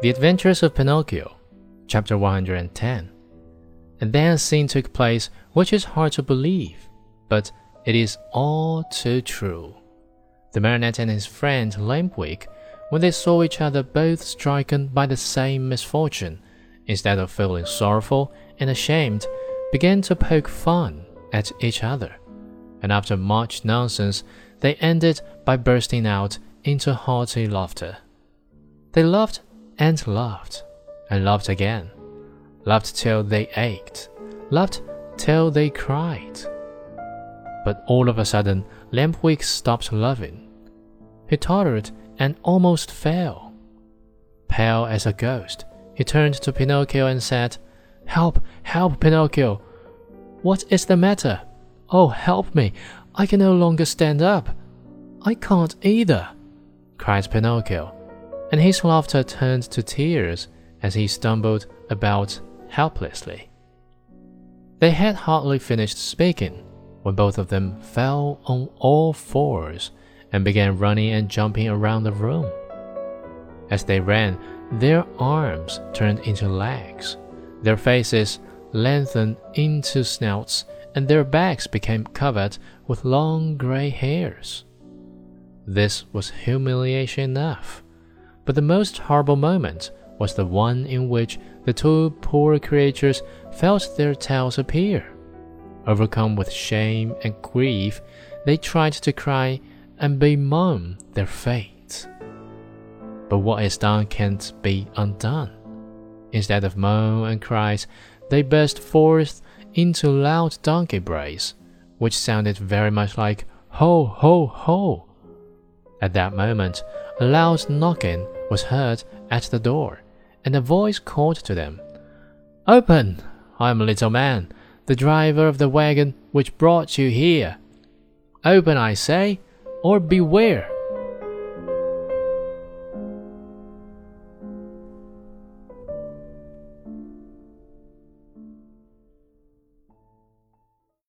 The Adventures of Pinocchio, chapter 110. And then a scene took place which is hard to believe, but it is all too true. The marionette and his friend Lampwick, when they saw each other both stricken by the same misfortune, instead of feeling sorrowful and ashamed, began to poke fun at each other. And after much nonsense, they ended by bursting out into hearty laughter. They laughed and laughed, and laughed again, laughed till they ached, laughed till they cried. But all of a sudden, Lampwick stopped laughing. He tottered and almost fell. Pale as a ghost, he turned to Pinocchio and said, Help, help, Pinocchio! What is the matter? Oh, help me! I can no longer stand up. I can't either, cried Pinocchio and his laughter turned to tears as he stumbled about helplessly. They had hardly finished speaking when both of them fell on all fours and began running and jumping around the room. As they ran, their arms turned into legs, their faces lengthened into snouts, and their backs became covered with long gray hairs. This was humiliation enough but the most horrible moment was the one in which the two poor creatures felt their tails appear. Overcome with shame and grief, they tried to cry and bemoan their fate. But what is done can't be undone. Instead of moan and cries, they burst forth into loud donkey brays, which sounded very much like ho, ho, ho. At that moment, a loud knocking was heard at the door, and a voice called to them, Open! I am a little man, the driver of the wagon which brought you here. Open, I say, or beware!